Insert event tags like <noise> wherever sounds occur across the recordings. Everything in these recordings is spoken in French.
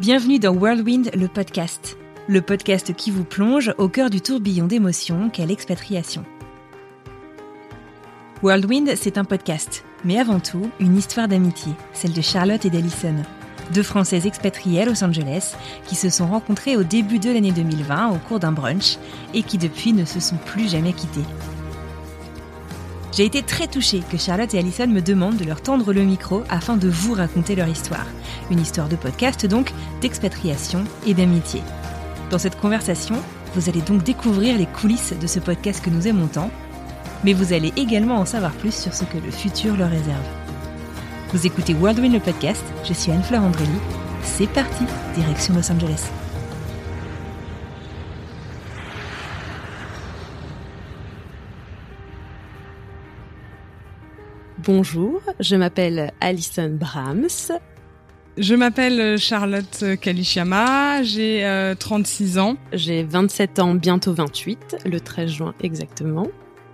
Bienvenue dans Whirlwind, le podcast. Le podcast qui vous plonge au cœur du tourbillon d'émotions qu'est l'expatriation. Whirlwind, c'est un podcast, mais avant tout, une histoire d'amitié, celle de Charlotte et d'Alison, deux Françaises expatriées à Los Angeles qui se sont rencontrées au début de l'année 2020 au cours d'un brunch et qui depuis ne se sont plus jamais quittées. J'ai été très touchée que Charlotte et Alison me demandent de leur tendre le micro afin de vous raconter leur histoire. Une histoire de podcast donc, d'expatriation et d'amitié. Dans cette conversation, vous allez donc découvrir les coulisses de ce podcast que nous aimons tant, mais vous allez également en savoir plus sur ce que le futur leur réserve. Vous écoutez Worldwin le podcast, je suis Anne-Fleur Andrelli. C'est parti, direction Los Angeles. Bonjour, je m'appelle Alison Brahms. Je m'appelle Charlotte Kalishama, j'ai 36 ans. J'ai 27 ans, bientôt 28, le 13 juin exactement.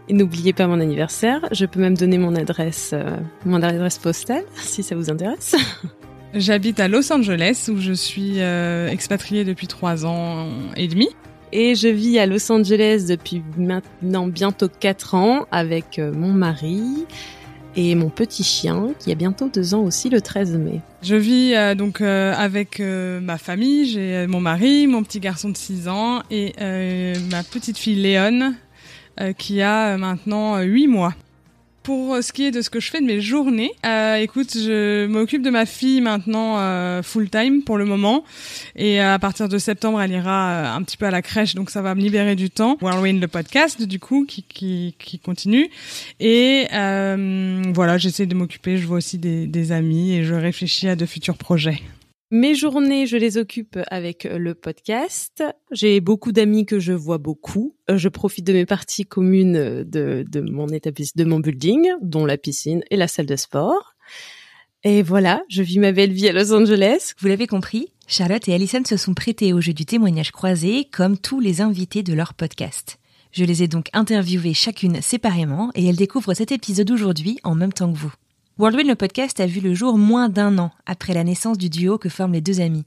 Et n'oubliez pas mon anniversaire, je peux même donner mon adresse, euh, mon adresse postale <laughs> si ça vous intéresse. <laughs> J'habite à Los Angeles où je suis euh, expatriée depuis 3 ans et demi. Et je vis à Los Angeles depuis maintenant bientôt 4 ans avec euh, mon mari et mon petit chien qui a bientôt 2 ans aussi le 13 mai. Je vis euh, donc euh, avec euh, ma famille, j'ai mon mari, mon petit garçon de 6 ans et ma petite fille Léon qui a maintenant 8 mois. Pour ce qui est de ce que je fais de mes journées, euh, écoute, je m'occupe de ma fille maintenant euh, full time pour le moment, et à partir de septembre, elle ira un petit peu à la crèche, donc ça va me libérer du temps. Whirlwind le podcast, du coup, qui qui, qui continue, et euh, voilà, j'essaie de m'occuper. Je vois aussi des, des amis et je réfléchis à de futurs projets. Mes journées, je les occupe avec le podcast. J'ai beaucoup d'amis que je vois beaucoup. Je profite de mes parties communes de, de mon établissement, de mon building, dont la piscine et la salle de sport. Et voilà, je vis ma belle vie à Los Angeles. Vous l'avez compris, Charlotte et Alison se sont prêtées au jeu du témoignage croisé, comme tous les invités de leur podcast. Je les ai donc interviewées chacune séparément et elles découvrent cet épisode aujourd'hui en même temps que vous. Worldwin le podcast a vu le jour moins d'un an après la naissance du duo que forment les deux amis.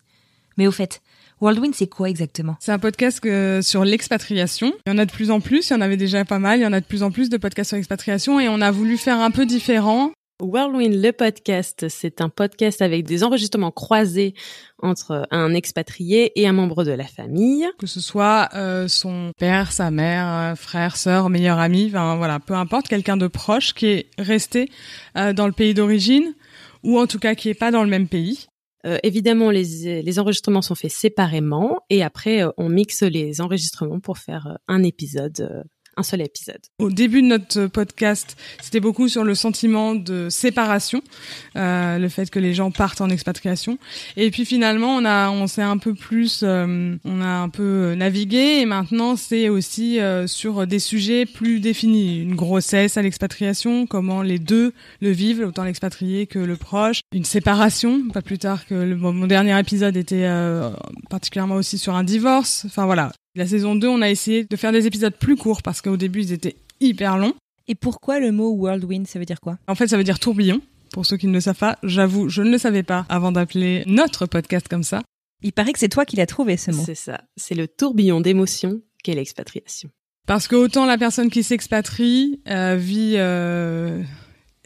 Mais au fait, Worldwin, c'est quoi exactement? C'est un podcast sur l'expatriation. Il y en a de plus en plus, il y en avait déjà pas mal, il y en a de plus en plus de podcasts sur l'expatriation et on a voulu faire un peu différent. Whirlwind le podcast, c'est un podcast avec des enregistrements croisés entre un expatrié et un membre de la famille. Que ce soit euh, son père, sa mère, euh, frère, sœur, meilleur ami, enfin voilà, peu importe, quelqu'un de proche qui est resté euh, dans le pays d'origine ou en tout cas qui est pas dans le même pays. Euh, évidemment, les, les enregistrements sont faits séparément et après on mixe les enregistrements pour faire un épisode un seul épisode. Au début de notre podcast, c'était beaucoup sur le sentiment de séparation, euh, le fait que les gens partent en expatriation. Et puis finalement, on a, on s'est un peu plus, euh, on a un peu navigué. Et maintenant, c'est aussi euh, sur des sujets plus définis, une grossesse à l'expatriation, comment les deux le vivent, autant l'expatrié que le proche, une séparation, pas plus tard que le, mon dernier épisode était euh, particulièrement aussi sur un divorce. Enfin voilà, la saison 2, on a essayé de faire des épisodes plus courts parce qu'au début, ils étaient hyper longs. Et pourquoi le mot whirlwind Ça veut dire quoi? En fait, ça veut dire tourbillon. Pour ceux qui ne le savent pas, j'avoue, je ne le savais pas avant d'appeler notre podcast comme ça. Il paraît que c'est toi qui l'as trouvé ce mot. C'est ça. C'est le tourbillon d'émotions qu'est l'expatriation. Parce que autant la personne qui s'expatrie euh, vit euh,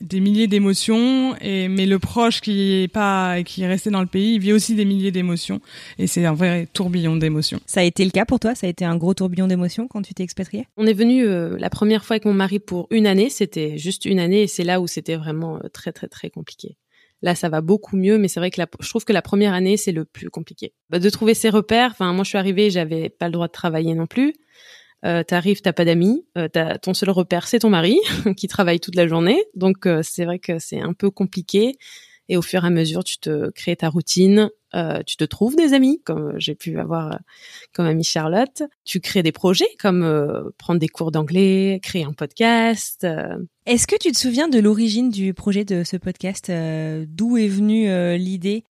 des milliers d'émotions et mais le proche qui est pas qui est resté dans le pays il vit aussi des milliers d'émotions et c'est un vrai tourbillon d'émotions. Ça a été le cas pour toi? Ça a été un gros tourbillon d'émotions quand tu t'es expatrié On est venu euh, la première fois avec mon mari pour une année, c'était juste une année et c'est là où c'était vraiment euh, très très très compliqué. Là, ça va beaucoup mieux, mais c'est vrai que la, je trouve que la première année, c'est le plus compliqué. Bah, de trouver ses repères. Enfin, moi, je suis arrivée, j'avais pas le droit de travailler non plus. Euh, t'arrives, t'as pas d'amis, euh, t'as ton seul repère c'est ton mari <laughs> qui travaille toute la journée, donc euh, c'est vrai que c'est un peu compliqué. Et au fur et à mesure, tu te crées ta routine, euh, tu te trouves des amis, comme j'ai pu avoir comme amie Charlotte. Tu crées des projets comme euh, prendre des cours d'anglais, créer un podcast. Est-ce que tu te souviens de l'origine du projet de ce podcast? D'où est venue l'idée?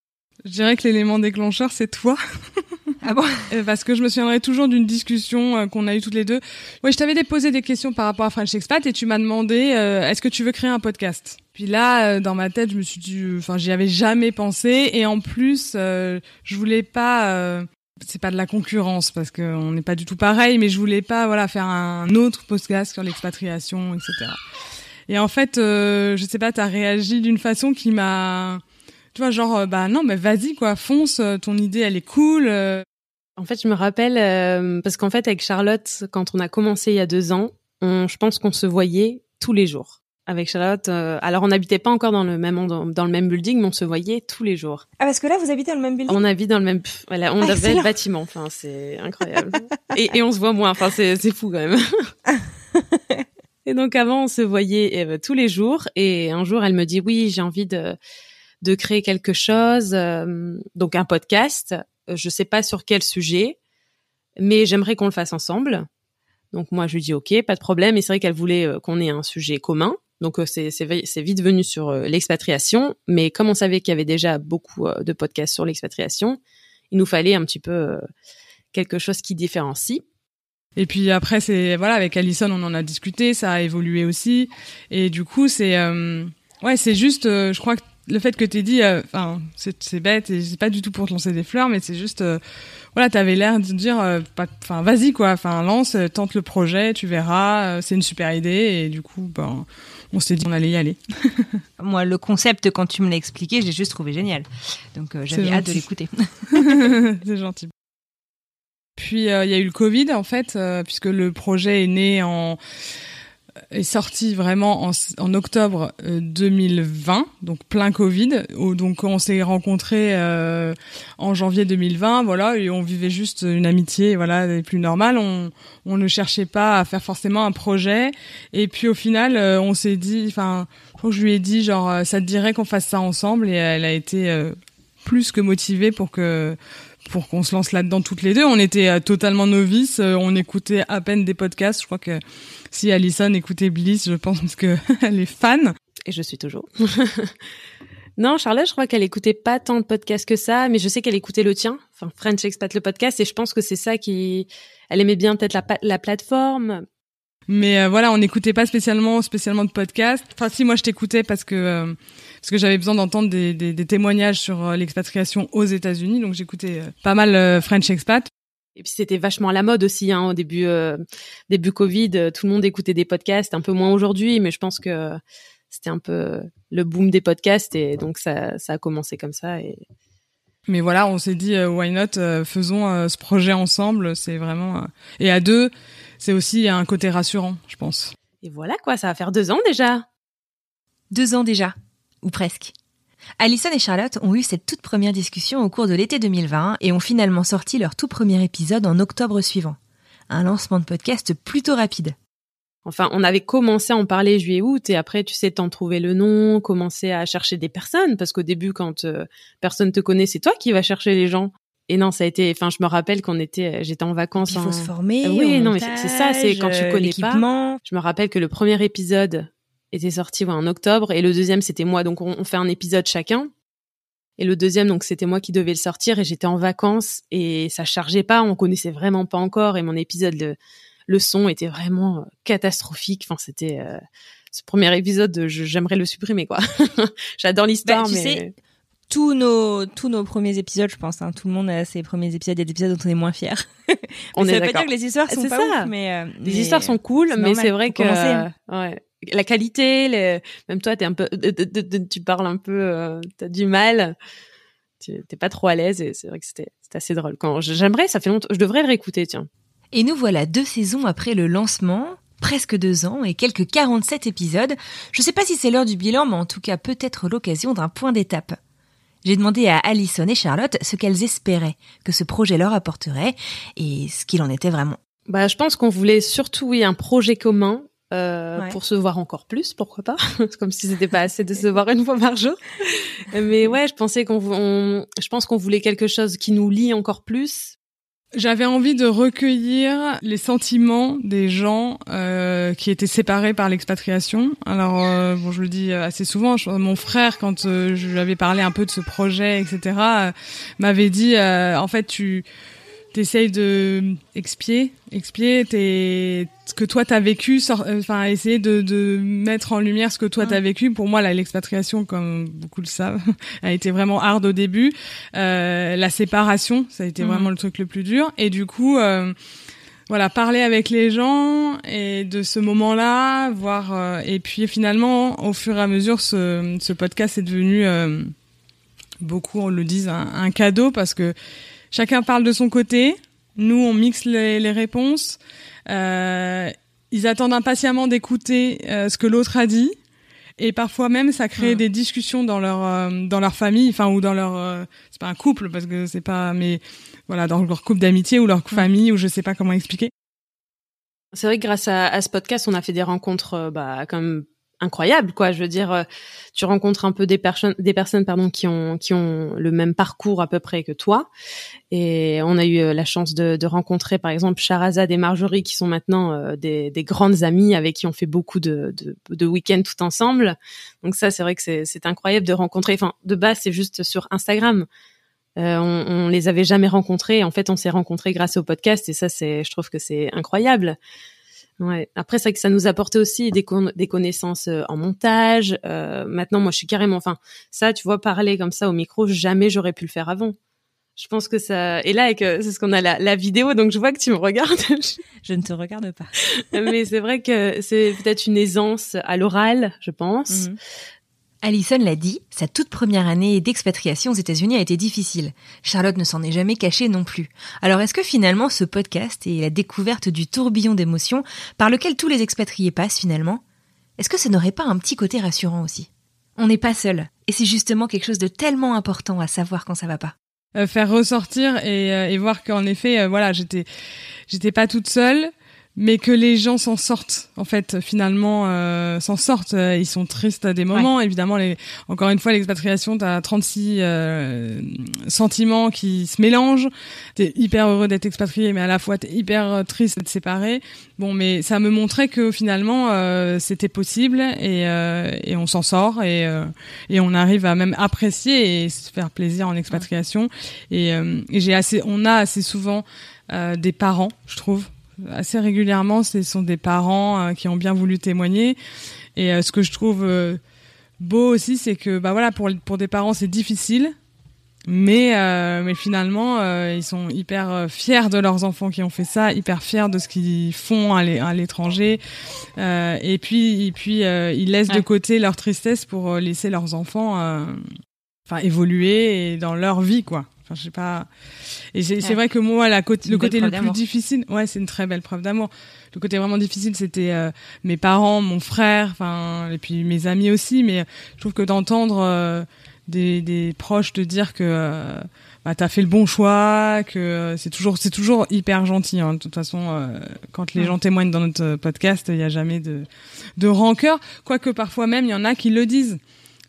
Je dirais que l'élément déclencheur, c'est toi. <laughs> <laughs> Ah bon Parce que je me souviendrai toujours d'une discussion qu'on a eue toutes les deux. Oui, je t'avais déposé des questions par rapport à French Expat et tu m'as demandé est-ce que tu veux créer un podcast? Puis là, dans ma tête, je me suis dit, enfin, j'y avais jamais pensé, et en plus, je voulais pas c'est pas de la concurrence parce qu'on n'est pas du tout pareil, mais je voulais pas voilà faire un autre podcast sur l'expatriation, etc. Et en fait, euh, je sais pas, t'as réagi d'une façon qui m'a, tu vois, genre bah non, mais vas-y quoi, fonce, ton idée elle est cool. En fait, je me rappelle euh, parce qu'en fait avec Charlotte, quand on a commencé il y a deux ans, on, je pense qu'on se voyait tous les jours avec Charlotte. Euh, alors on n'habitait pas encore dans le même dans, le même building, mais on se voyait tous les jours. Ah parce que là vous habitez dans le même building. On habite dans le même, voilà, on ah, avait le bâtiment. Enfin c'est incroyable. et, et, on se voit moins. Enfin c'est c'est fou quand même. <laughs> et donc avant on se voyait euh, tous les jours. Et un jour elle me dit oui j'ai envie de de créer quelque chose, euh, donc un podcast. Je sais pas sur quel sujet, mais j'aimerais qu'on le fasse ensemble. Donc moi je lui dis ok, pas de problème. Et c'est vrai qu'elle voulait qu'on ait un sujet commun. Donc euh, c'est vite venu sur euh, l'expatriation, mais comme on savait qu'il y avait déjà beaucoup euh, de podcasts sur l'expatriation, il nous fallait un petit peu quelque chose qui différencie. Et puis après c'est voilà avec Alison on en a discuté, ça a évolué aussi et du coup c'est ouais c'est juste je crois que le fait que tu dit enfin c'est bête et c'est pas du tout pour te lancer des fleurs mais c'est juste voilà t'avais l'air de dire enfin vas-y quoi enfin lance tente le projet tu verras c'est une super idée et du coup ben on s'est dit on allait y aller. <laughs> Moi, le concept, quand tu me l'as expliqué, j'ai juste trouvé génial. Donc, euh, j'avais hâte de l'écouter. <laughs> <laughs> C'est gentil. Puis, euh, il y a eu le Covid, en fait, euh, puisque le projet est né en est sorti vraiment en, octobre 2020, euh, donc plein Covid. donc on s'est rencontrés euh, en janvier 2020, voilà, et on vivait juste une amitié, voilà, plus normale. On, on ne cherchait pas à faire forcément un projet. Et puis au final, euh, on s'est dit, enfin, je lui ai dit genre, ça te dirait qu'on fasse ça ensemble, et elle a été plus que motivée pour que pour qu'on se lance là-dedans toutes les deux. On était totalement novices, on écoutait à peine des podcasts. Je crois que si Alison écoutait Bliss, je pense <laughs> qu'elle est fan. Et je suis toujours. <laughs> non, Charlotte, je crois qu'elle écoutait pas tant de podcasts que ça, mais je sais qu'elle écoutait le tien, enfin French Expat le podcast, et je pense que c'est ça qui, elle aimait bien peut-être la, la plateforme. Mais euh, voilà, on n'écoutait pas spécialement spécialement de podcasts. Enfin, si moi je t'écoutais parce que euh, parce que j'avais besoin d'entendre des, des, des, témoignages sur euh, l'expatriation aux États-Unis, donc j'écoutais pas mal French Expat. Et puis c'était vachement à la mode aussi hein, au début euh, début Covid, euh, tout le monde écoutait des podcasts, un peu moins aujourd'hui, mais je pense que c'était un peu le boom des podcasts et donc ça ça a commencé comme ça et mais voilà, on s'est dit euh, why not faisons ce projet ensemble, c'est vraiment et à deux, c'est aussi un côté rassurant, je pense. Et voilà quoi, ça va faire deux ans déjà. Deux ans déjà, ou presque. Alison et Charlotte ont eu cette toute première discussion au cours de l'été 2020 et ont finalement sorti leur tout premier épisode en octobre suivant. Un lancement de podcast plutôt rapide. Enfin, on avait commencé à en parler juillet-août et après, tu sais, t'en trouver le nom, commencer à chercher des personnes parce qu'au début, quand euh, personne te connaît, c'est toi qui vas chercher les gens. Et non, ça a été. Enfin, je me rappelle qu'on était, j'étais en vacances. Il faut se former. oui, non, mais c'est ça, c'est quand tu connais pas. Je me rappelle que le premier épisode, était sorti en octobre et le deuxième c'était moi donc on, fait un épisode chacun et le deuxième donc c'était moi qui devais le sortir et j'étais en vacances et ça chargeait pas on connaissait vraiment pas encore et mon épisode le, le son était vraiment euh, catastrophique enfin c'était euh, ce premier épisode j'aimerais le supprimer quoi <laughs> j'adore l'histoire bah, mais sais, tous nos tous nos premiers épisodes, je pense. Hein, tout le monde a ses premiers épisodes. Il y a des épisodes dont on est moins fier. <laughs> on est ça veut pas dire que les histoires sont pas ça. mais, euh, les histoires sont cool, mais c'est vrai que ouais, la qualité, même toi, t'es un peu, tu parles un peu, euh, t'as du mal, tu t'es pas trop à l'aise et c'est vrai que c'était assez drôle. Quand j'aimerais, ça fait longtemps, je devrais le réécouter, tiens. Et nous voilà deux saisons après le lancement, presque deux ans et quelques 47 épisodes. Je sais pas si c'est l'heure du bilan, mais en tout cas peut-être l'occasion d'un point d'étape. J'ai demandé à Alison et Charlotte ce qu'elles espéraient que ce projet leur apporterait et ce qu'il en était vraiment. Bah, je pense qu'on voulait surtout oui, un projet commun euh, pour se voir encore plus, pourquoi pas? <laughs> Comme si c'était pas assez de se voir une fois par jour. <laughs> Mais ouais, je pensais qu'on, je pense qu'on voulait quelque chose qui nous lie encore plus. J'avais envie de recueillir les sentiments des gens euh, qui étaient séparés par l'expatriation. Alors, euh, bon, je le dis assez souvent. mon frère, quand je lui avais parlé un peu de ce projet, etc., m'avait dit, en fait, tu t'essayes de expier, expier tes, ce que toi t'as vécu, enfin essayer de, de mettre en lumière ce que toi t'as vécu. Pour moi, l'expatriation, comme beaucoup le savent, <laughs> a été vraiment hard au début. Euh, la séparation, ça a été vraiment le truc le plus dur. Et du coup, euh, voilà, parler avec les gens et de ce moment-là, voir. Euh, et puis finalement, au fur et à mesure, ce, ce podcast est devenu euh, beaucoup, on le dit, un, un cadeau parce que Chacun parle de son côté. Nous, on mixe les, réponses. Euh, ils attendent impatiemment d'écouter euh, ce que l'autre a dit. Et parfois même, ça crée des discussions dans leur euh, dans leur famille, enfin ou dans leur c'est pas un couple parce que c'est pas, mais voilà, dans leur couple d'amitié ou leur famille ou je sais pas comment expliquer. C'est vrai que grâce à, à, ce podcast, on a fait des rencontres, bah, comme incroyable quoi. Je veux dire euh, tu rencontres un peu des personnes des personnes pardon qui ont qui ont le même parcours à peu près que toi. Et on a eu euh, la chance de, de rencontrer par exemple Charazade et Marjorie qui sont maintenant euh, des, des, grandes amies avec qui on fait beaucoup de, de, de week-ends tout ensemble. Donc ça c'est vrai que c'est incroyable de rencontrer. Enfin de base c'est juste sur Instagram. Euh, on, on les avait jamais rencontrés. En fait on s'est rencontrés grâce au podcast et ça c'est je trouve que c'est incroyable Ouais. Après, c'est que ça nous apportait aussi des, des connaissances euh, en montage. Euh, maintenant, moi, je suis carrément, enfin, ça, tu vois, parler comme ça au micro, jamais j'aurais pu le faire avant. Je pense que ça. Et là, c'est ce qu'on a la, la, vidéo, donc je vois que tu me regardes. <laughs> je ne te regarde pas. Mais c'est vrai que c'est peut-être une aisance à l'oral, je pense. Mhm. Alison l'a dit, sa toute première année d'expatriation aux États-Unis a été difficile. Charlotte ne s'en est jamais cachée non plus. Alors est-ce que finalement ce podcast et la découverte du tourbillon d'émotions par lequel tous les expatriés passent finalement, est-ce que ça n'aurait pas un petit côté rassurant aussi? On n'est pas seul, et c'est justement quelque chose de tellement important à savoir quand ça va pas. Euh, faire ressortir et, euh, et voir qu'en effet, euh, voilà, j'étais, j'étais pas toute seule mais que les gens s'en sortent en fait finalement euh, s'en sortent. Euh, ils sont tristes à des moments. Évidemment les encore une fois l'expatriation tu as 36 euh, sentiments qui se mélangent. Tu es hyper heureux d'être expatrié mais à la fois tu es hyper euh, triste d'être séparé. Bon mais ça me montrait que finalement c'était possible et, et on s'en sort et et on arrive à même apprécier et se faire plaisir en expatriation. Et, et j'ai assez on a assez souvent des parents je trouve assez régulièrement, ce sont des parents euh, qui ont bien voulu témoigner. Et euh, ce que je trouve euh, beau aussi, c'est que bah voilà, pour pour des parents, c'est difficile, mais mais finalement, ils sont hyper fiers de leurs enfants qui ont fait ça, hyper fiers de ce qu'ils font à l'étranger. et puis et puis ils laissent de côté leur tristesse pour laisser leurs enfants enfin évoluer dans leur vie quoi. Enfin, je sais pas. Et c'est vrai que moi, la le côté le plus difficile, ouais, c'est une très belle preuve d'amour. Le côté vraiment difficile, c'était euh, mes parents, mon frère, enfin, et puis mes amis aussi. Mais je trouve que d'entendre euh, des, des, proches te dire que euh, bah, t'as fait le bon choix, que c'est toujours c'est toujours hyper gentil. Hein. De toute façon, quand les gens témoignent dans notre podcast, il n'y a jamais de de rancœur. Quoique parfois même, il y en a qui le disent.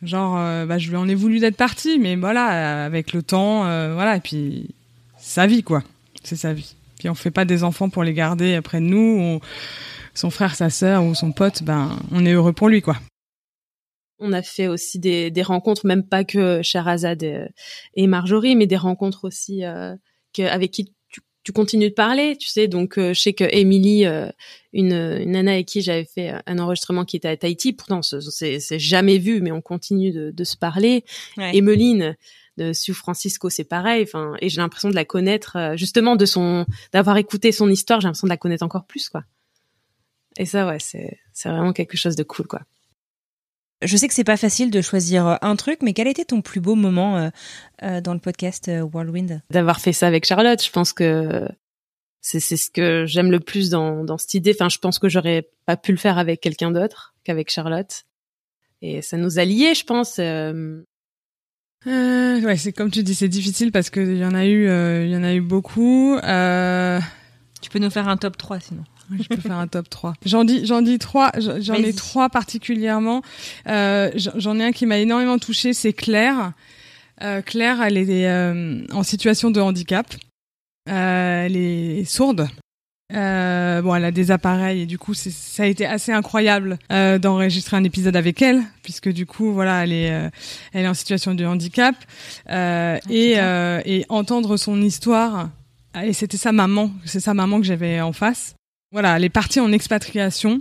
Genre, bah, je lui en ai voulu d'être parti, mais voilà, avec le temps, voilà, et puis sa vie, quoi. C'est sa vie. Puis on fait pas des enfants pour les garder près de nous, ou son frère, sa sœur ou son pote, ben, on est heureux pour lui, quoi. On a fait aussi des, des rencontres, même pas que Sherazade et, Marjorie, mais des rencontres aussi euh, que, avec qui tu, continues de parler, tu sais. Donc, euh, je sais que Émilie, euh, une, une nana avec qui j'avais fait un enregistrement qui était à Tahiti, pourtant c'est jamais vu, mais on continue de, de se parler. Ouais. Emeline, de Sue Francisco, c'est pareil. Enfin, et j'ai l'impression de la connaître euh, justement de son, d'avoir écouté son histoire. J'ai l'impression de la connaître encore plus, quoi. Et ça, ouais, c'est c'est vraiment quelque chose de cool, quoi. Je sais que c'est pas facile de choisir euh, un truc, mais quel était ton plus beau moment euh, dans le podcast Whirlwind? D'avoir fait ça avec Charlotte. Je pense que c'est c'est ce que j'aime le plus dans dans cette idée. Enfin, je pense que j'aurais pas pu le faire avec quelqu'un d'autre qu'avec Charlotte. Et ça nous a liés, je pense. Euh, ouais, c'est comme tu dis, c'est difficile parce qu'il y en a eu, euh, il y en a eu beaucoup. Euh... Tu peux nous faire un top 3 sinon. Je peux faire un top 3. J'en dis, j'en dis trois, j'en ai trois particulièrement. Euh, j'en ai un qui m'a énormément touché, c'est Claire. Euh, Claire, elle est euh, en situation de handicap. elle est sourde. Euh, bon, elle a des appareils et du coup, ça a été assez incroyable euh, d'enregistrer un épisode avec elle, puisque du coup, voilà, elle est, euh, elle est en situation de handicap euh, et, euh, et entendre son histoire et c'était sa maman, c'est sa maman que j'avais en face. Voilà, elle est partie en expatriation,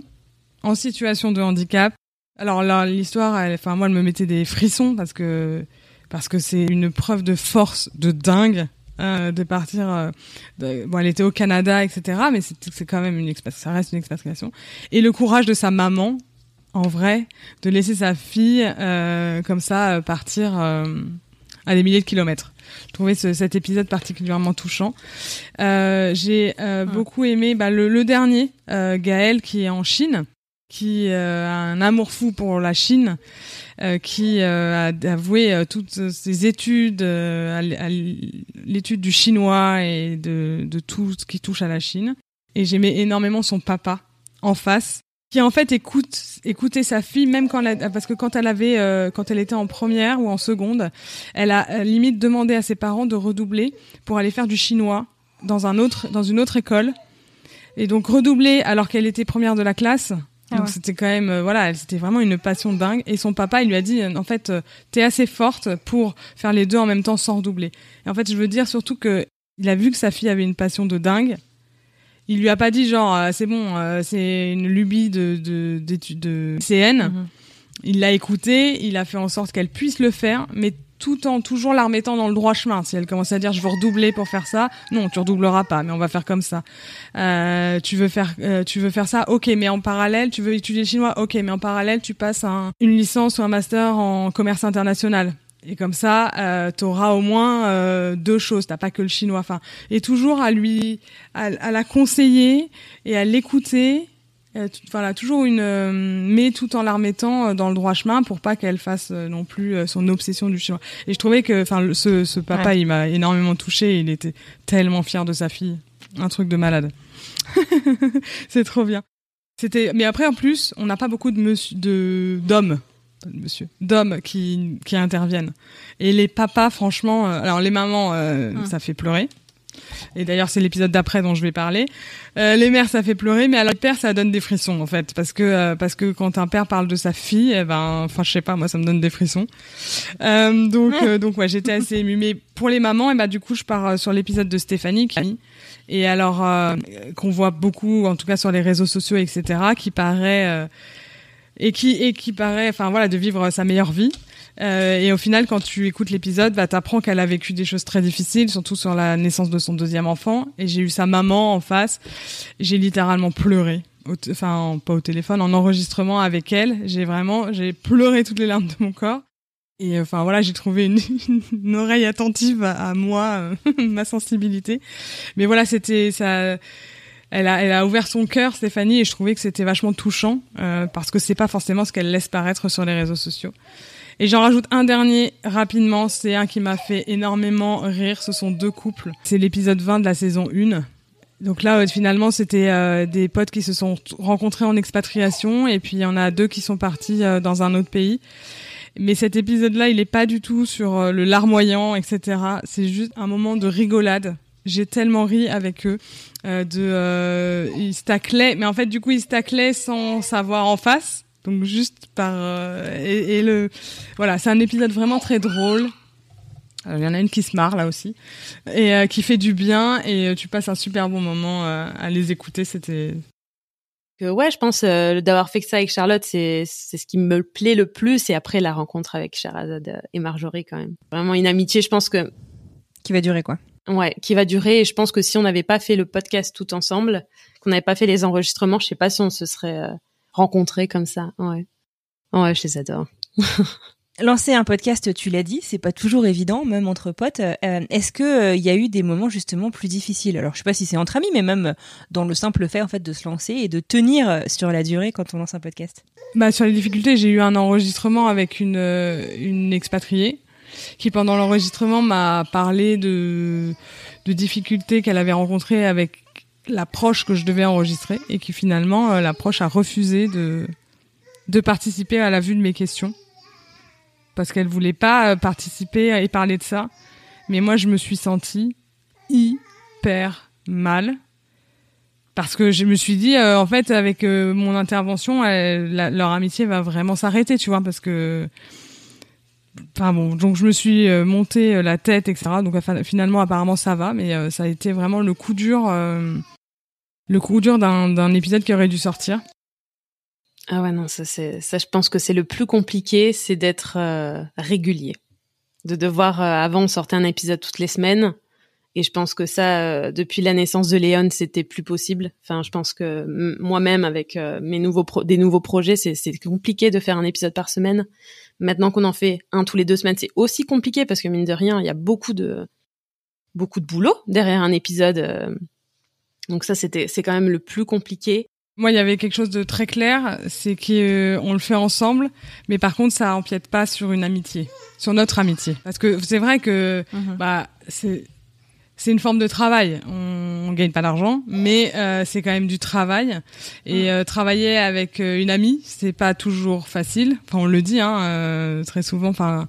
en situation de handicap. Alors là, l'histoire, enfin moi, elle me mettait des frissons parce que parce que c'est une preuve de force de dingue euh, de partir. Euh, bon, elle était au Canada, etc. Mais c'est quand même une ça reste une expatriation. Et le courage de sa maman, en vrai, de laisser sa fille euh, comme ça partir à des milliers de kilomètres. Je trouvais cet épisode particulièrement touchant. J'ai beaucoup aimé bah, le, le, dernier, Gaël, qui est en Chine, qui a un amour fou pour la Chine euh, qui euh, a avoué euh, toutes ses études à l'étude du chinois et de, de tout ce qui touche à la Chine. Et j'aimais énormément son papa en face qui en fait écoute écoutait sa fille même quand elle parce que quand elle avait quand elle était en première ou en seconde, elle a limite demandé à ses parents de redoubler pour aller faire du chinois dans un autre dans une autre école et donc redoubler alors qu'elle était première de la classe ah Donc c'était quand même euh, voilà, c'était vraiment une passion dingue et son papa il lui a dit euh, en fait euh, t'es assez forte pour faire les deux en même temps sans redoubler. Et en fait je veux dire surtout que il a vu que sa fille avait une passion de dingue. Il lui a pas dit genre c'est bon c'est une lubie de d'études de, de, CN. Mhm. Il l'a écouté, il a fait en sorte qu'elle puisse le faire, mais tout en toujours la remettant dans le droit chemin. Si elle commence à dire je veux redoubler pour faire ça, non, tu redoubleras pas, mais on va faire comme ça. Euh, tu veux faire, euh, tu veux faire ça, ok, mais en parallèle, tu veux étudier le chinois, ok, mais en parallèle, tu passes un, une licence ou un master en commerce international. Et comme ça, euh, tu auras au moins euh, deux choses. T'as pas que le chinois. Enfin, et toujours à lui, à, à la conseiller et à l'écouter euh, voilà, toujours une, euh, mais tout en la remettant euh, dans le droit chemin pour pas qu'elle fasse non plus son obsession du chinois. Et je trouvais que, enfin, ce, ce papa, il m'a énormément touché. Il était tellement fier de sa fille, un truc de malade. <laughs> c'est trop bien. C'était, mais après en plus, on n'a pas beaucoup de monsieur, de d'hommes, monsieur, d'hommes qui qui interviennent. Et les papas, franchement, alors les mamans, hum. ça fait pleurer. Et d'ailleurs, c'est l'épisode d'après dont je vais parler. Euh, les mères, ça fait pleurer, mais alors les pères, ça donne des frissons en fait, parce que euh, parce que quand un père parle de sa fille, eh ben, enfin, je sais pas, moi, ça me donne des frissons. Euh, donc euh, donc ouais, j'étais assez émue. Mais pour les mamans, et eh ben du coup, je pars euh, sur l'épisode de Stéphanie, qui, et alors qu'on voit beaucoup, en tout cas sur les réseaux sociaux, etc., qui paraît et qui et qui paraît, enfin voilà, de vivre sa meilleure vie. Euh, et au final, quand tu écoutes l'épisode, bah, t'apprends qu'elle a vécu des choses très difficiles, surtout sur la naissance de son deuxième enfant. Et j'ai eu sa maman en face. J'ai littéralement pleuré. enfin, pas au téléphone, en enregistrement avec elle. J'ai vraiment, j'ai pleuré toutes les larmes de mon corps. Et enfin voilà, j'ai trouvé une, <laughs> une, oreille attentive à, moi, <laughs> ma sensibilité. Mais voilà, c'était ça. Elle a, elle a ouvert son cœur, Stéphanie, et je trouvais que c'était vachement touchant euh, parce que c'est pas forcément ce qu'elle laisse paraître sur les réseaux sociaux. Et j'en rajoute un dernier rapidement, c'est un qui m'a fait énormément rire, ce sont deux couples. C'est l'épisode 20 de la saison 1. Donc là, euh, finalement, c'était euh, des potes qui se sont rencontrés en expatriation et puis il y en a deux qui sont partis euh, dans un autre pays. Mais cet épisode-là, il est pas du tout sur le larmoyant, etc. C'est juste un moment de rigolade. J'ai tellement ri avec eux. de, ils se taclaient, mais en fait, du coup, ils se taclaient sans savoir en face. Donc juste par euh, et, le voilà, c'est un épisode vraiment très drôle. Euh, il y en a une qui se marre là aussi et euh, qui fait du bien et tu passes un super bon moment à les écouter. C'était ouais, je pense d'avoir fait que ça avec Charlotte, c'est c'est ce qui me plaît le plus et après la rencontre avec Sherazade et Marjorie quand même. Vraiment une amitié, je pense que qui va durer quoi. Ouais, qui va durer et je pense que si on n'avait pas fait le podcast tout ensemble, qu'on n'avait pas fait les enregistrements, je sais pas si on se serait rencontrer comme ça. Ouais. Ouais, je les adore. <laughs> Lancer un podcast, tu l'as dit, c'est pas toujours évident, même entre potes. Euh, est-ce que il euh, y a eu des moments justement plus difficiles? Alors, je sais pas si c'est entre amis, mais même dans le simple fait en fait de se lancer et de tenir sur la durée quand on lance un podcast? Bah sur les difficultés, j'ai eu un enregistrement avec une euh, une expatriée qui pendant l'enregistrement m'a parlé de de difficultés qu'elle avait rencontrées avec l'approche que je devais enregistrer et qui finalement euh, l'approche a refusé de de participer à la vue de mes questions parce qu'elle voulait pas euh, participer et parler de ça. Mais moi, je me suis sentie hyper mal parce que je me suis dit euh, en fait avec mon intervention, leur amitié va vraiment s'arrêter, tu vois, parce que Enfin bon, donc je me suis euh, monté euh, la tête, etc. Donc finalement, apparemment, ça va, mais euh, ça a été vraiment le coup dur, le coup dur d'un épisode qui aurait dû sortir. Ah ouais, non, ça, je pense que c'est le plus compliqué, c'est d'être régulier, de devoir. avant, on sortait un épisode toutes les semaines. Et je pense que ça, depuis la naissance de Léon, c'était plus possible. Enfin, je pense que moi-même, avec mes nouveaux des nouveaux projets, c'est compliqué de faire un épisode par semaine. Maintenant qu'on en fait un tous les deux semaines, c'est aussi compliqué parce que mine de rien, il y a beaucoup de beaucoup de boulot derrière un épisode. Euh. Donc ça, c'était c'est quand même le plus compliqué. Moi, il y avait quelque chose de très clair, c'est qu'on euh, le fait ensemble, mais par contre, ça empiète pas sur une amitié, sur notre amitié. Parce que c'est vrai que mhm. bah c'est c'est une forme de travail. On, on gagne pas d'argent, mais euh, c'est quand même du travail. Et euh, travailler avec euh, une amie, c'est pas toujours facile. Enfin, on le dit hein, très souvent. Enfin,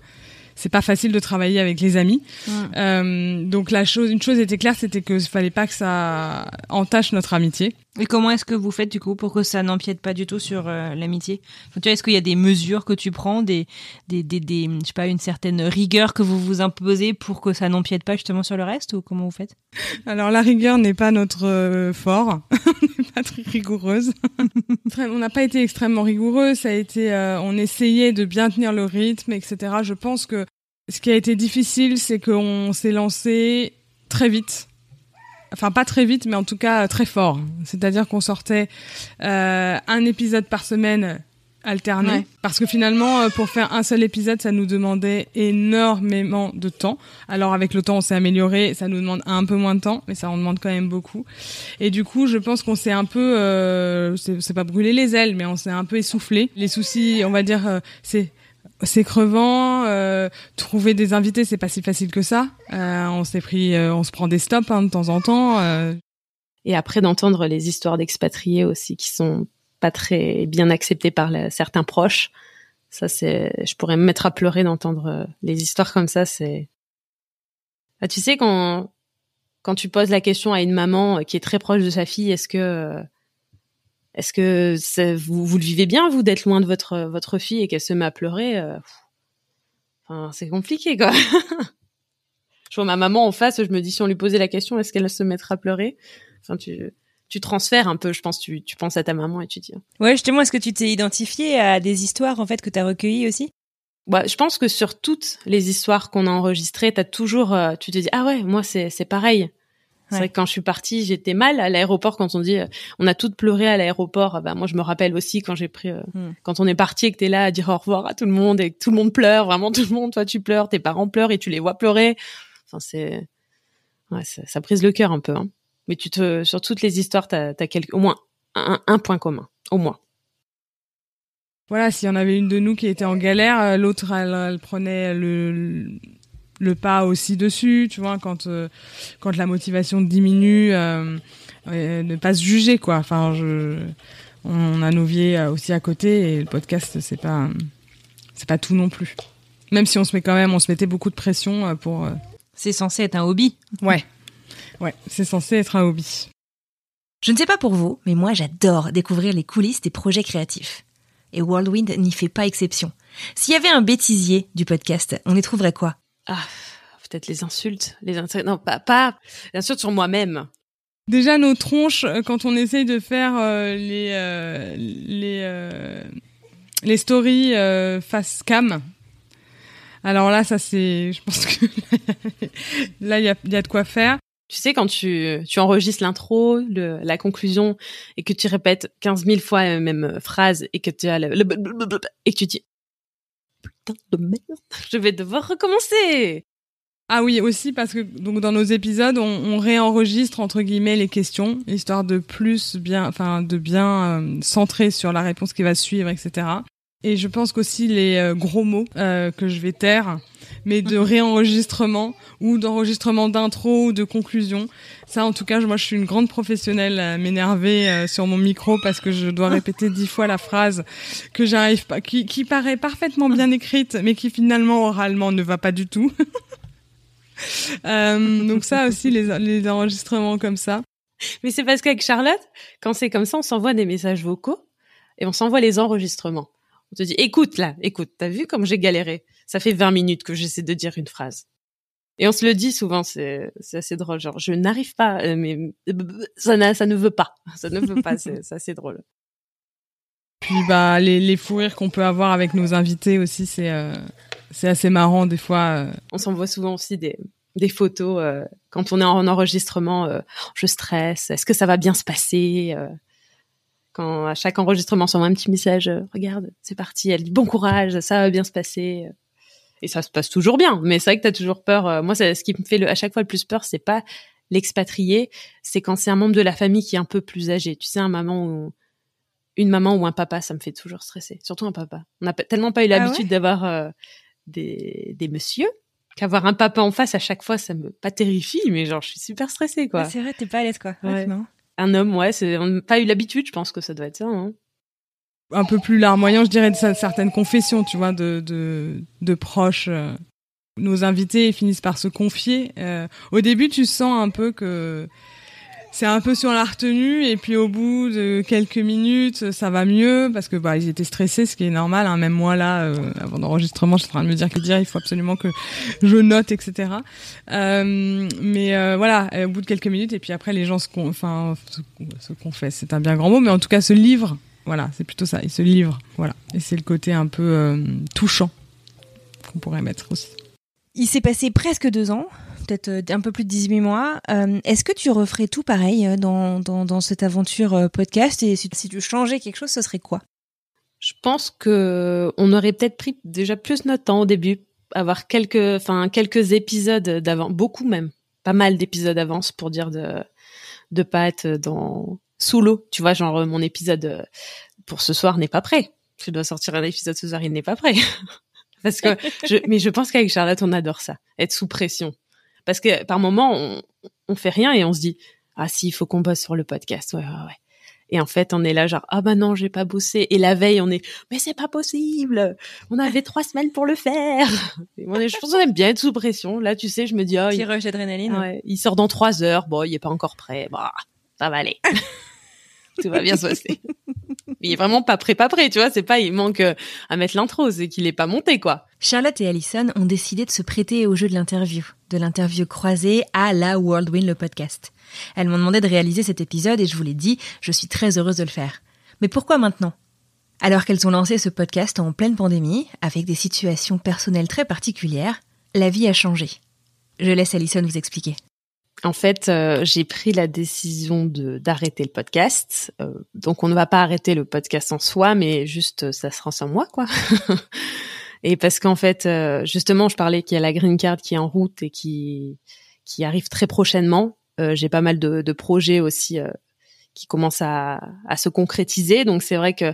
c'est pas facile de travailler avec les amis. Euh, donc la chose, une chose était claire, c'était que fallait pas que ça entache notre amitié. Et comment est-ce que vous faites du coup pour que ça n'empiète pas du tout sur euh, l'amitié? Tu vois, est-ce qu'il y a des mesures que tu prends, des, des, des, des, je sais pas, une certaine rigueur que vous vous imposez pour que ça n'empiète pas justement sur le reste ou comment vous faites? Alors la rigueur n'est pas notre euh, fort, <laughs> on n'est pas très rigoureuse. <laughs> on n'a pas été extrêmement rigoureux, ça a été, on essayait de bien tenir le rythme, etc. Je pense que ce qui a été difficile, c'est qu'on s'est lancé très vite. Enfin, pas très vite, mais en tout cas très fort. C'est-à-dire qu'on sortait euh, un épisode par semaine alterné. Parce que finalement, euh, pour faire un seul épisode, ça nous demandait énormément de temps. Alors avec le temps, on s'est amélioré, ça nous demande un peu moins de temps, mais ça en demande quand même beaucoup. Et du coup, je pense qu'on s'est un peu, euh, c'est pas brûlé les ailes, mais on s'est un peu essoufflé. Les soucis, on va dire, euh, c'est c'est crevant. Euh, trouver des invités, c'est pas si facile que ça. Euh, on s'est pris, euh, on se prend des stops hein, de temps en temps. Et après d'entendre les histoires d'expatriés aussi qui sont pas très bien acceptées par certains proches, ça c'est, je pourrais me mettre à pleurer d'entendre les histoires comme ça. C'est, ah, tu sais quand quand tu poses la question à une maman qui est très proche de sa fille, est-ce que est-ce que vous, vous le vivez bien, vous, d'être loin de votre, votre fille et qu'elle se met à pleurer euh, Enfin, c'est compliqué, quoi. <laughs> je vois ma maman en face, je me dis, si on lui posait la question, est-ce qu'elle se mettra à pleurer? Enfin, tu, tu transfères un peu, je pense, tu, tu penses à ta maman et tu dis... Hein. Ouais, justement, est-ce que tu t'es identifié à des histoires, en fait, que tu as recueillies aussi? Bah, je pense que sur toutes les histoires qu'on a enregistrées, t'as toujours, euh, tu te dis ah ouais, moi c'est c'est pareil. C'est vrai que quand je suis partie, j'étais mal à l'aéroport quand on dit euh, on a toutes pleuré à l'aéroport. Bah moi je me rappelle aussi quand j'ai pris euh, hmm. quand on est parti et que t'es là à dire au revoir à tout le monde et que tout le monde pleure, vraiment tout le monde, toi tu pleures, tes parents pleurent et tu les vois pleurer. Enfin c'est ouais, ça, ça, brise le cœur un peu hein. Mais tu te sur toutes les histoires t'as as au moins un, un point commun, au moins voilà, s'il y en avait une de nous qui était en galère, euh, l'autre elle, elle, prenait le, le pas aussi dessus, tu vois, quand euh, quand la motivation diminue, euh, ne pas se juger quoi. Enfin, je, on a nos vies euh, aussi à côté et le podcast c'est pas c'est pas tout non plus. Même si on se met quand même, on se mettait beaucoup de pression pour. C'est censé être un hobby. Ouais, ouais, c'est censé être un hobby. Je ne sais pas pour vous, mais moi j'adore découvrir les coulisses des projets créatifs. Et Whirlwind n'y fait pas exception. S'il y avait un bêtisier du podcast, on y trouverait quoi? Ah, peut-être les insultes, les insultes, non pas pas les insultes sur moi-même. Déjà nos tronches euh, quand on essaye de faire euh, les euh, les les stories face cam. Alors là, ça c'est, je pense que <laughs> là il y a, y a de quoi faire. Tu sais, quand tu, tu enregistres l'intro, la conclusion, et que tu répètes 15 000 fois la même phrase, et que tu as le, et que tu dis putain de merde, <laughs> je vais devoir recommencer. Ah oui, aussi parce que donc dans nos épisodes, on, réenregistre entre guillemets les questions, histoire de plus bien, enfin de bien euh, centrer sur la réponse qui va suivre, etc. Et je pense qu'aussi les euh, gros mots euh, que je vais taire, mais de réenregistrement ou d'enregistrement d'intro ou de conclusion. Ça, en tout cas, moi, je suis une grande professionnelle à m'énerver euh, sur mon micro parce que je dois <laughs> répéter dix fois la phrase que j'arrive pas, qui, qui paraît parfaitement bien écrite, mais qui finalement oralement ne va pas du tout. <laughs> euh, donc ça aussi, les, les enregistrements comme ça. Mais c'est parce qu'avec Charlotte, quand c'est comme ça, on s'envoie des messages vocaux et on s'envoie les enregistrements On te dit, écoute là, écoute, t'as vu comme j'ai galéré? Ça fait 20 minutes que j'essaie de dire une phrase. Et on se le dit souvent, c'est assez drôle. Genre, je n'arrive pas, euh, mais ça, ça ne veut pas. <laughs> Ça ne veut pas, c'est assez drôle. Puis bah les, les fous rires qu'on peut avoir avec nos invités aussi, c'est euh, assez marrant des fois. Euh. On s'envoie souvent aussi des des photos quand on est en enregistrement. je stresse. Est-ce que ça va bien se passer quand à chaque enregistrement, on s'envoie un petit message, euh, regarde, c'est parti, elle dit bon courage, ça va bien se passer. Et ça se passe toujours bien, mais c'est vrai que tu as toujours peur. Euh, moi, ce qui me fait le, à chaque fois le plus peur, c'est pas l'expatrié, c'est quand c'est un membre de la famille qui est un peu plus âgé. Tu sais, un maman ou une maman ou un papa, ça me fait toujours stresser. Surtout un papa. On n'a tellement pas eu ah l'habitude d'avoir euh, des, des messieurs qu'avoir un papa en face à chaque fois, ça me pas terrifie, mais genre je suis super stressée quoi. c'est vrai, t'es pas à l'aise quoi. Un homme, ouais, c'est on n'a pas eu l'habitude, je pense que ça doit être ça. Hein. Un peu plus larmoyant, je dirais, de certaines confessions, tu vois, de, de, de proches. Euh. Nos invités finissent par se confier. Euh, au début, tu sens un peu que c'est un peu sur la retenue et puis au bout de quelques minutes ça va mieux parce que bah ils étaient stressés ce qui est normal hein. même moi là euh, avant d'enregistrement je suis en train de me dire que dire il faut absolument que je note etc euh, mais euh, voilà au bout de quelques minutes et puis après les gens se enfin se, confessent c'est un bien grand mot mais en tout cas se livrent voilà c'est plutôt ça. Ils se livrent voilà. Et c'est le côté un peu euh, touchant qu'on pourrait mettre aussi. Il s'est passé presque deux ans peut-être euh, un peu plus de 18 mois. Euh, est-ce que tu referais tout pareil dans, dans, cette aventure podcast? Et si, tu changeais quelque chose, ce serait quoi? Je pense que on aurait peut-être pris déjà plus notre temps au début, avoir quelques, enfin quelques épisodes d'avant, beaucoup même, pas mal d'épisodes d'avance pour dire de de pas être dans sous l'eau. Tu vois, genre mon épisode pour ce soir n'est pas prêt. Je dois sortir un épisode ce soir, il n'est pas prêt. <laughs> Parce que je, mais je pense qu'avec Charlotte, on adore ça, être sous pression. Parce que par moment, on, on fait rien et on se dit ah si, il faut qu'on bosse sur le podcast. Ouais, ouais, ouais. Et en fait, on est là genre ah bah non, j'ai pas bossé. Et la veille, on est mais c'est pas possible. On avait trois semaines pour le faire. <laughs> Et on est, je pense qu'on aime bien être sous pression. Là, tu sais, je me dis ah, il, rush d'adrénaline. Ouais, il sort dans trois heures. Bon, il est pas encore prêt. Bah, ça va aller. <laughs> Tout va bien se passer il est vraiment pas prêt, pas prêt, tu vois. C'est pas, il manque euh, à mettre l'intro, c'est qu'il est pas monté, quoi. Charlotte et Alison ont décidé de se prêter au jeu de l'interview, de l'interview croisée à la Worldwin le podcast. Elles m'ont demandé de réaliser cet épisode et je vous l'ai dit, je suis très heureuse de le faire. Mais pourquoi maintenant? Alors qu'elles ont lancé ce podcast en pleine pandémie, avec des situations personnelles très particulières, la vie a changé. Je laisse Alison vous expliquer en fait, euh, j'ai pris la décision de d'arrêter le podcast. Euh, donc, on ne va pas arrêter le podcast en soi, mais juste, euh, ça sera sans moi, quoi. <laughs> et parce qu'en fait, justement, je parlais qu'il y a la green card qui est en route et qui qui arrive très prochainement. j'ai pas mal de, de projets aussi qui commencent à, à se concrétiser. Donc, c'est vrai que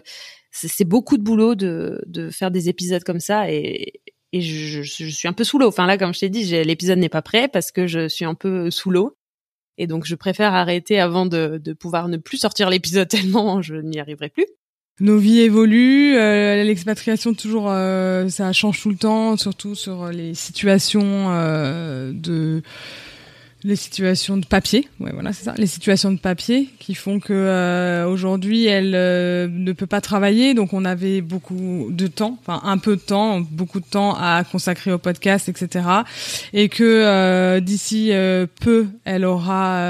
c'est beaucoup de boulot de, de faire des épisodes comme ça et, et je, je, suis un peu sous l'eau. Enfin là, comme je t'ai dit, l'épisode n'est pas prêt parce que je suis un peu sous l'eau. Et donc, je préfère arrêter avant de, de pouvoir ne plus sortir l'épisode <laughs> tellement je n'y arriverai plus. Nos vies évoluent, euh, l'expatriation toujours, euh, ça change tout le temps, surtout sur les situations euh, de les situations de papier, ouais voilà c'est ça, les situations de papier qui font que euh, aujourd'hui elle euh, ne peut pas travailler, donc on avait beaucoup de temps, enfin un peu de temps, beaucoup de temps à consacrer au podcast, etc. Et que euh, d'ici peu elle aura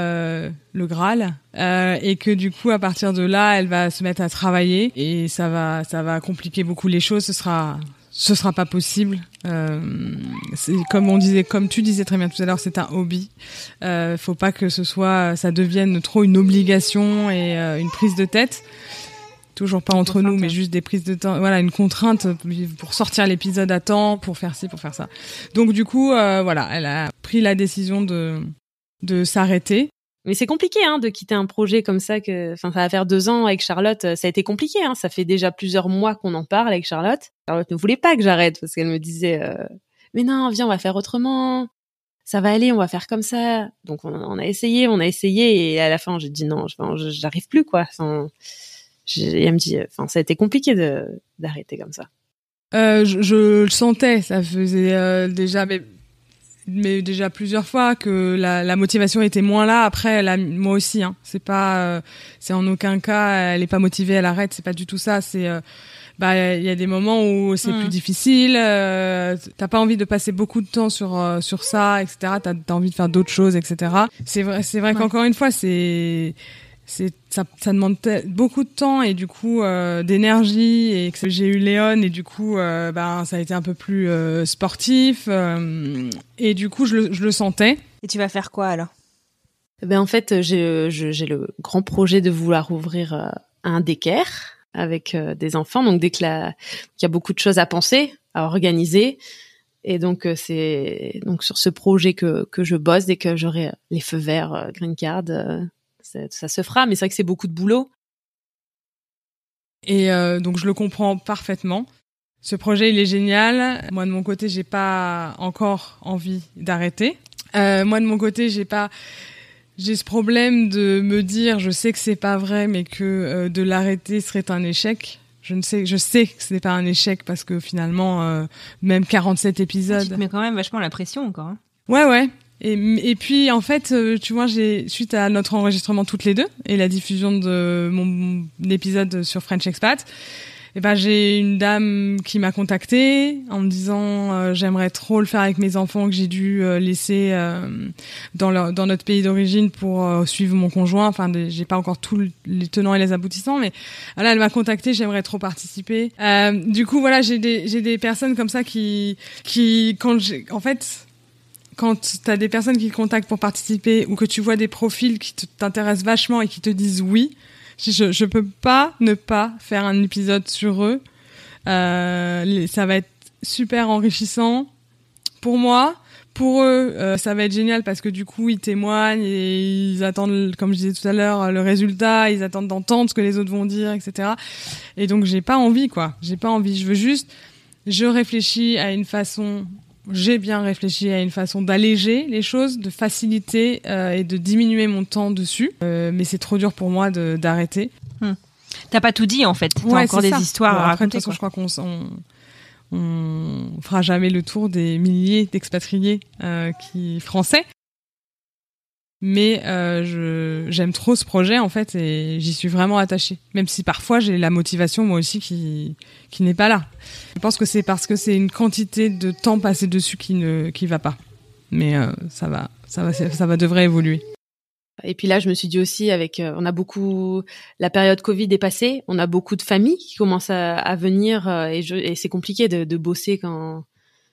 le Graal et que du coup à partir de là elle va se mettre à travailler et ça va ça va compliquer beaucoup les choses. Ce sera ce sera pas possible. Euh, comme on disait, comme tu disais très bien tout à l'heure, c'est un hobby. Euh, faut pas que ce soit, ça devienne trop une obligation et euh, une prise de tête. Toujours pas entre nous, mais juste des prises de temps. Voilà, une contrainte pour sortir l'épisode à temps, pour faire ci, pour faire ça. Donc du coup, euh, voilà, elle a pris la décision de de s'arrêter. Mais c'est compliqué hein, de quitter un projet comme ça. Que, enfin, ça va faire deux ans avec Charlotte. Ça a été compliqué. Hein. Ça fait déjà plusieurs mois qu'on en parle avec Charlotte. Charlotte ne voulait pas que j'arrête parce qu'elle me disait euh, "Mais non, viens, on va faire autrement. Ça va aller, on va faire comme ça." Donc on, a essayé, on a essayé, et à la fin, j'ai dit non, j'arrive plus quoi. Enfin, elle me dit, enfin, ça a été compliqué d'arrêter comme ça. Euh, je, le sentais, ça faisait euh, déjà, mais mais déjà plusieurs fois que la, la, motivation était moins là. Après, la, moi aussi, hein. c'est pas, euh, c'est en aucun cas, elle est pas motivée, elle arrête. C'est pas du tout ça. C'est, euh, bah il y a des moments où c'est Mm. plus difficile. Euh, T'as pas envie de passer beaucoup de temps sur euh, sur ça, etc. T'as as envie de faire d'autres choses, etc. C'est vrai, c'est vrai Ouais. qu'encore une fois, c'est c'est ça, ça demande beaucoup de temps et du coup euh, d'énergie et que j'ai eu Léon et du coup euh, ben ça a été un peu plus euh, sportif euh, et du coup je le, je le sentais. Et tu vas faire quoi alors? Ben en fait, j'ai je- j'ai le grand projet de vouloir ouvrir un daycare avec des enfants. Donc dès que la qu'il y a beaucoup de choses à penser, à organiser, et donc c'est donc sur ce projet que que je bosse dès que j'aurai les feux verts, green card, euh, ça, ça se fera. Mais c'est vrai que c'est beaucoup de boulot. Et euh, donc je le comprends parfaitement. Ce projet il est génial. Moi de mon côté j'ai pas encore envie d'arrêter. Euh, moi de mon côté j'ai pas j'ai ce problème de me dire je sais que c'est pas vrai mais que euh, de l'arrêter serait un échec. Je ne sais je sais que ce n'est pas un échec parce que finalement euh, même 47 Tu épisodes. te mets quand même vachement la pression encore. hein. Ouais, ouais. Et, puis, en fait, euh, tu vois, j'ai suite à notre enregistrement toutes les deux et la diffusion de mon, épisode sur French Expat, eh ben, j'ai une dame qui m'a contactée en me disant euh, j'aimerais trop le faire avec mes enfants que j'ai dû euh, laisser dans, notre pays d'origine pour suivre mon conjoint. Enfin, j'ai pas encore tous les tenants et les aboutissants, mais voilà, elle m'a contactée, j'aimerais trop participer. Du coup, voilà, j'ai des j'ai des personnes comme ça qui qui quand j'ai en fait quand tu as des personnes qui te contactent pour participer ou que tu vois des profils qui t'intéressent vachement et qui te disent oui, je, je peux pas ne pas faire un épisode sur eux. Euh, ça va être super enrichissant pour moi. Pour eux, euh, ça va être génial parce que du coup, ils témoignent et ils attendent, comme je disais tout à l'heure, le résultat. Ils attendent d'entendre ce que les autres vont dire, etc. Et donc, j'ai pas envie, quoi. J'ai pas envie. Je veux juste, je réfléchis à une façon j'ai bien réfléchi à une façon d'alléger les choses, de faciliter euh, et de diminuer mon temps dessus. Euh, mais c'est trop dur pour moi de- d'arrêter. T'as pas tout dit en fait. T'as Ouais, encore des ça. histoires Bon, à après, de raconter. toute façon, quoi. je crois qu'on on, on fera jamais le tour des milliers d'expatriés euh, qui français. Mais euh, j'aime trop ce projet en fait et j'y suis vraiment attachée. Même si parfois j'ai la motivation moi aussi qui qui n'est pas là. Je pense que c'est parce que c'est une quantité de temps passé dessus qui ne qui va pas. Mais euh, ça va ça va ça va devrait évoluer. Et puis là, je me suis dit aussi, avec, euh, on a beaucoup, la période Covid est passée, on a beaucoup de familles qui commencent à, à venir euh, et, et c'est compliqué de, de bosser quand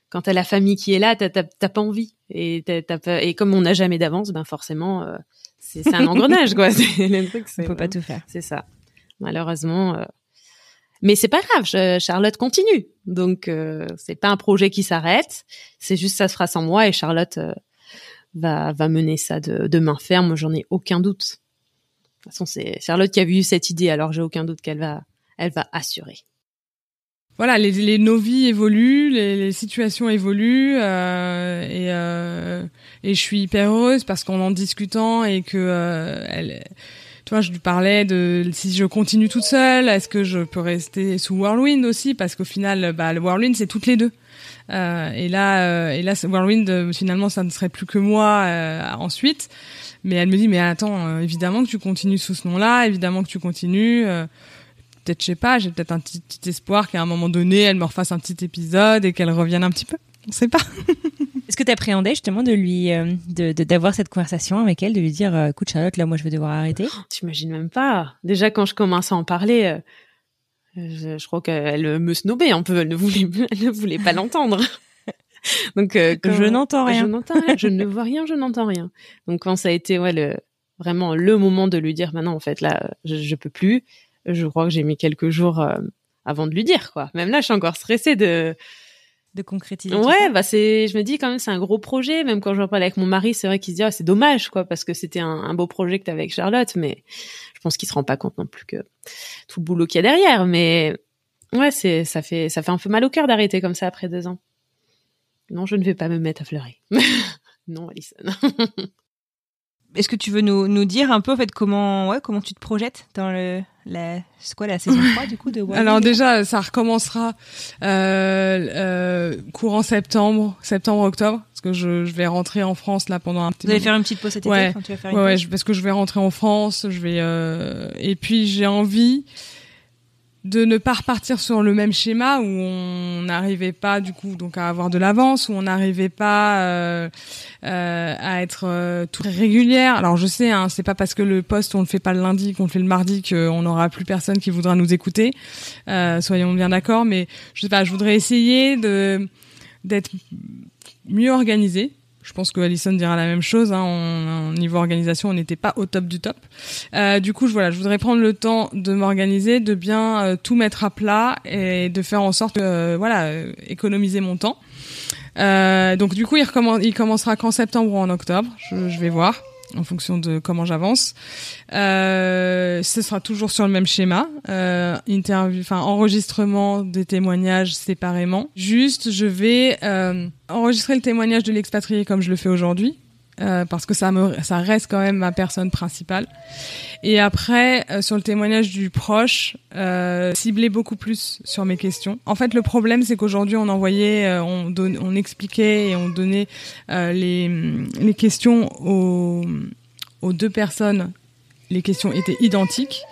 quand t'as la famille qui est là, t'as pas envie et t'as, t'as pas- et comme on n'a jamais d'avance, ben forcément, euh, c'est, un engrenage quoi. <laughs> Le truc, On peut pas tout faire. c'est ça. Malheureusement. euh, Mais c'est pas grave, je- Charlotte continue. Donc euh, c'est pas un projet qui s'arrête. C'est juste ça se fera sans moi et Charlotte va va mener ça de, de main ferme. J'en ai aucun doute. De toute façon, c'est Charlotte qui a eu cette idée, alors j'ai aucun doute qu'elle va elle va assurer. Voilà, les, les, nos vies évoluent, les, les situations évoluent, euh, et, euh, et je suis hyper heureuse parce qu'en en discutant et que euh, elle, je lui parlais de si je continue toute seule, est-ce que je peux rester sous Whirlwind aussi? Parce qu'au final, bah, le Whirlwind c'est toutes les deux. Euh, et là, euh, et là, Whirlwind euh, finalement, ça ne serait plus que moi ensuite. Mais elle me dit, mais attends, évidemment que tu continues sous ce nom-là, évidemment que tu continues. Peut-être, je sais pas, j'ai peut-être un petit, petit espoir qu'à un moment donné, elle me refasse un petit épisode et qu'elle revienne un petit peu. On sait pas. <laughs> Est-ce que tu appréhendais justement de lui, euh, de de- d'avoir cette conversation avec elle, de lui dire, euh, écoute Charlotte, là, moi, je vais devoir arrêter? T'imagines même pas. Déjà quand je commençais à en parler, euh, je, je crois qu'elle me snobait un peu. Elle ne voulait <laughs> elle ne voulait pas l'entendre. <laughs> Donc euh, quand- Je n'entends rien. Je n'entends rien. Je ne vois rien. Je n'entends rien. Donc quand ça a été ouais le vraiment le moment de lui dire maintenant en fait là je, je peux plus. Je crois que j'ai mis quelques jours euh, avant de lui dire quoi. Même là je suis encore stressée de De concrétiser. Ouais, bah c'est, je me dis quand même c'est un gros projet. Même quand j'en parle avec mon mari, c'est vrai qu'il se dit ah, c'est dommage quoi parce que c'était un, un beau projet que t'avais avec Charlotte, mais je pense qu'il se rend pas compte non plus que tout le boulot qu'il y a derrière. Mais ouais, c'est ça fait ça fait un peu mal au cœur d'arrêter comme ça après deux ans. Non, je ne vais pas me mettre à pleurer. <laughs> non, Alison. <laughs> Est-ce que tu veux nous, nous dire un peu en fait comment ouais comment tu te projettes dans le la c'est quoi la saison 3 du coup de Whirlwind Alors déjà, ça recommencera euh, euh, courant septembre, septembre-octobre, parce que je, je vais rentrer en France là pendant un petit Vous allez faire une petite pause cet été Ouais. quand tu vas faire Ouais, une ouais, pause? je- parce que je vais rentrer en France, je vais euh, et puis j'ai envie de ne pas repartir sur le même schéma où on n'arrivait pas du coup donc à avoir de l'avance, où on n'arrivait pas euh, euh, à être euh, tout régulière. Alors je sais, hein, c'est pas parce que le poste on le fait pas le lundi qu'on le fait le mardi qu'on n'aura plus personne qui voudra nous écouter. Euh, soyons bien d'accord, mais je sais pas, je voudrais essayer de d'être mieux organisé je pense que Alison dira la même chose. Hein, on, niveau organisation, on n'était pas au top du top. Euh, du coup, je, voilà, je voudrais prendre le temps de m'organiser, de bien euh, tout mettre à plat et de faire en sorte, euh, voilà, économiser mon temps. donc du coup, il, il commencera qu'en septembre ou en octobre. Je, je vais voir en fonction de comment j'avance. Euh, ce sera toujours sur le même schéma, euh, interview, enfin enregistrement des témoignages séparément. Juste, je vais euh, enregistrer le témoignage de l'expatrié comme je le fais aujourd'hui, euh, parce que ça me ça reste quand même ma personne principale. Et après euh, sur le témoignage du proche, euh, cibler beaucoup plus sur mes questions. En fait, le problème c'est qu'aujourd'hui on envoyait, euh, on on expliquait et on donnait les les questions aux aux deux personnes. Les questions étaient identiques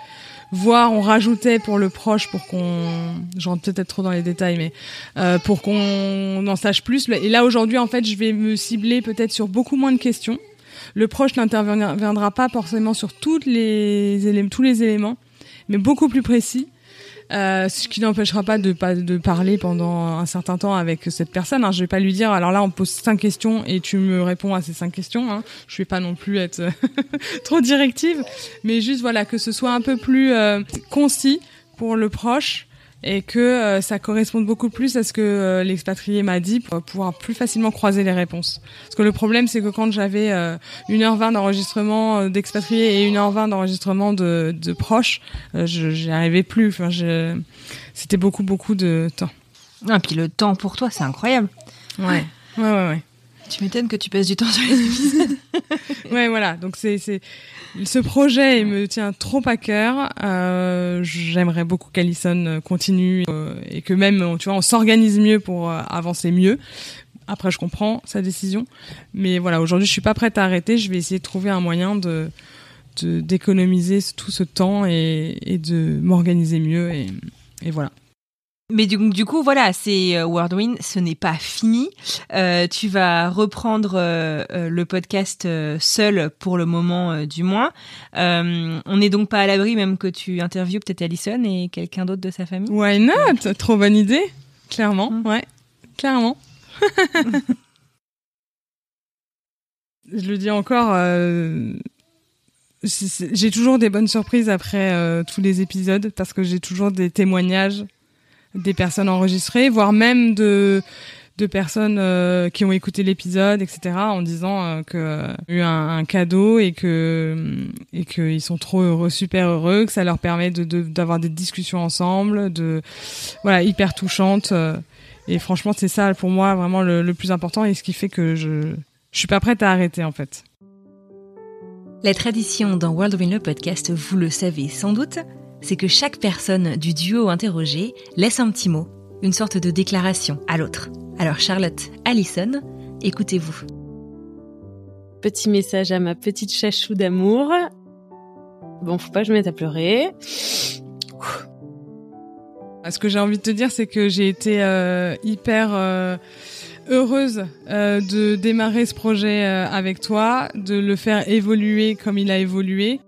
voire on rajoutait pour le proche pour qu'on j'entre peut-être trop dans les détails mais euh, pour qu'on en sache plus. Et là aujourd'hui en fait je vais me cibler peut-être sur beaucoup moins de questions. Le proche n'interviendra pas forcément sur toutes les tous les éléments mais beaucoup plus précis euh, ce qui n'empêchera pas de de parler pendant un certain temps avec cette personne. Hein. Je vais pas lui dire alors là on pose cinq questions et tu me réponds à ces cinq questions. Hein. Je vais pas non plus être <laughs> trop directive, mais juste voilà que ce soit un peu plus euh, concis pour le proche et que euh, ça corresponde beaucoup plus à ce que euh, l'expatrié m'a dit pour pouvoir plus facilement croiser les réponses. Parce que le problème, c'est que quand j'avais euh, 1h20 d'enregistrement euh, d'expatriés et 1h20 d'enregistrement de, de proches, j'y arrivais plus. Enfin, c'était beaucoup, beaucoup de temps. Ah, puis le temps pour toi, c'est incroyable. Ouais, ouais, ouais, ouais. Tu m'étonnes que tu passes du temps sur les épisodes. <laughs> ouais, voilà. Donc c'est c'est ce projet il me tient trop à cœur. Euh, J'aimerais beaucoup qu'Alison continue euh, et que même tu vois on s'organise mieux pour euh, avancer mieux. Après, je comprends sa décision, mais voilà, aujourd'hui, je suis pas prête à arrêter. Je vais essayer de trouver un moyen de d'économiser tout ce temps et, et de m'organiser mieux et, et voilà. Mais du, du, coup, voilà, c'est euh, Wordwin, ce n'est pas fini. Euh, tu vas reprendre euh, euh le podcast seul pour le moment, du moins. on n'est donc pas à l'abri, même que tu interviewes peut-être Alison et quelqu'un d'autre de sa famille. Why not? Trop bonne idée, clairement. Mmh. Ouais, clairement. <laughs> Je le dis encore. j'ai toujours des bonnes surprises après tous les épisodes parce que j'ai toujours des témoignages des personnes enregistrées, voire même de de personnes euh, qui ont écouté l'épisode, etc., en disant euh, que euh, eu un, un, cadeau et que et qu'ils sont trop heureux, super heureux, que ça leur permet de d'avoir des discussions ensemble, de voilà hyper touchantes. Euh, et franchement, c'est ça pour moi vraiment le, le, plus important et ce qui fait que je je suis pas prête à arrêter en fait. La tradition dans World Win le podcast, vous le savez sans doute, c'est que chaque personne du duo interrogé laisse un petit mot, une sorte de déclaration à l'autre. Alors Charlotte, Allison, écoutez-vous. Petit message à ma petite chachou d'amour. Bon, faut pas que je me mette à pleurer. Ce que j'ai envie de te dire, c'est que j'ai été euh, hyper euh, heureuse euh, de démarrer ce projet euh, avec toi, de le faire évoluer comme il a évolué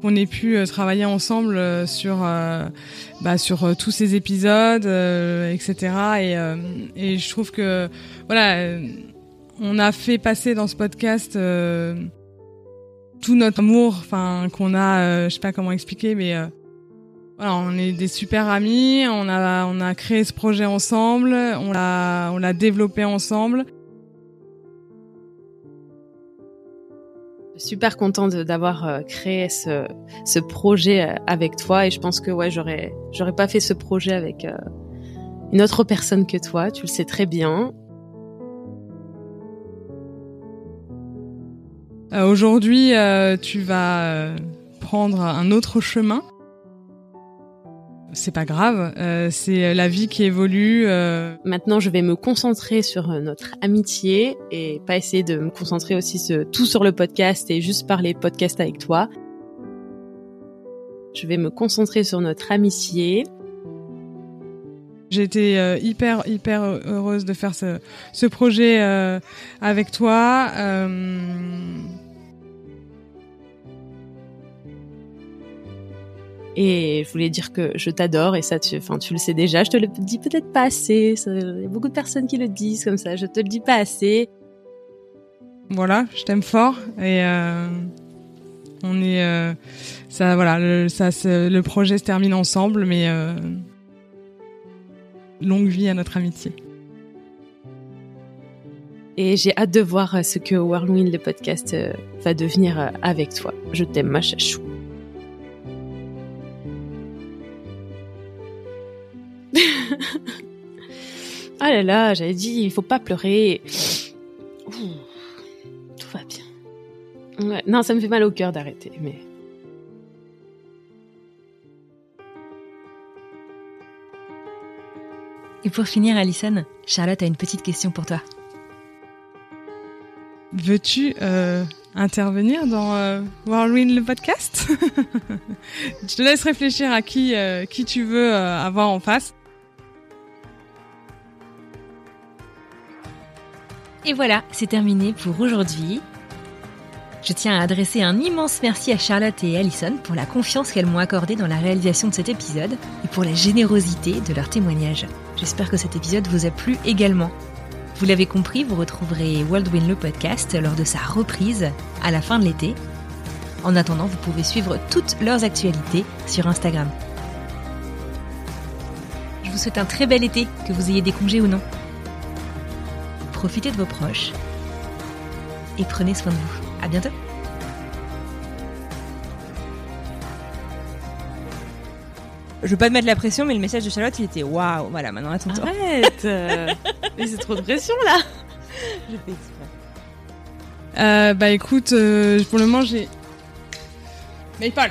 qu'on ait pu euh, travailler ensemble euh, sur euh, bah, sur tous ces épisodes, etc. Et, et je trouve que voilà, on a fait passer dans ce podcast tout notre amour, enfin qu'on a, je sais pas comment expliquer, mais voilà, on est des super amis. On a on a créé ce projet ensemble, on on l'a développé ensemble. Super contente d'avoir euh, créé ce, ce projet euh, avec toi. Et je pense que ouais j'aurais j'aurais pas fait ce projet avec euh, une autre personne que toi. Tu le sais très bien. Aujourd'hui tu vas prendre un autre chemin c'est pas grave, euh, c'est la vie qui évolue. Euh. Maintenant, je vais me concentrer sur euh, notre amitié et pas essayer de me concentrer aussi tout sur le podcast et juste parler podcast avec toi. Je vais me concentrer sur notre amitié. J'ai été euh, hyper hyper heureuse de faire ce, ce projet euh, avec toi. Et je voulais dire que je t'adore et ça, tu, enfin, tu le sais déjà. Je te le dis peut-être pas assez. Il y a beaucoup de personnes qui le disent comme ça. Je te le dis pas assez. Voilà, je t'aime fort et euh, on est euh, ça voilà le, ça le projet se termine ensemble mais euh, longue vie à notre amitié. Et j'ai hâte de voir ce que Whirlwind le podcast va devenir avec toi. Je t'aime ma chachou. Ah là là, j'avais dit, il faut pas pleurer. tout va bien. Ouais, non, ça me fait mal au cœur d'arrêter, mais. Et pour finir, Alison, Charlotte a une petite question pour toi. Veux-tu euh, intervenir dans euh, Whirlwind le podcast? <laughs> Je te laisse réfléchir à qui, euh, qui tu veux euh, avoir en face. Et voilà, c'est terminé pour aujourd'hui. Je tiens à adresser un immense merci à Charlotte et Alison pour la confiance qu'elles m'ont accordée dans la réalisation de cet épisode et pour la générosité de leur témoignage. J'espère que cet épisode vous a plu également. Vous l'avez compris, vous retrouverez Worldwin le podcast lors de sa reprise à la fin de l'été. En attendant, vous pouvez suivre toutes leurs actualités sur Instagram. Je vous souhaite un très bel été, que vous ayez des congés ou non. Profitez de vos proches et prenez soin de vous. À bientôt. Je veux pas te mettre la pression, mais le message de Charlotte, il était waouh. Voilà, maintenant à ton tour. Arrête <laughs> Mais c'est trop de pression là Je fais exprès. Euh, bah écoute, euh, pour le moment j'ai. Maple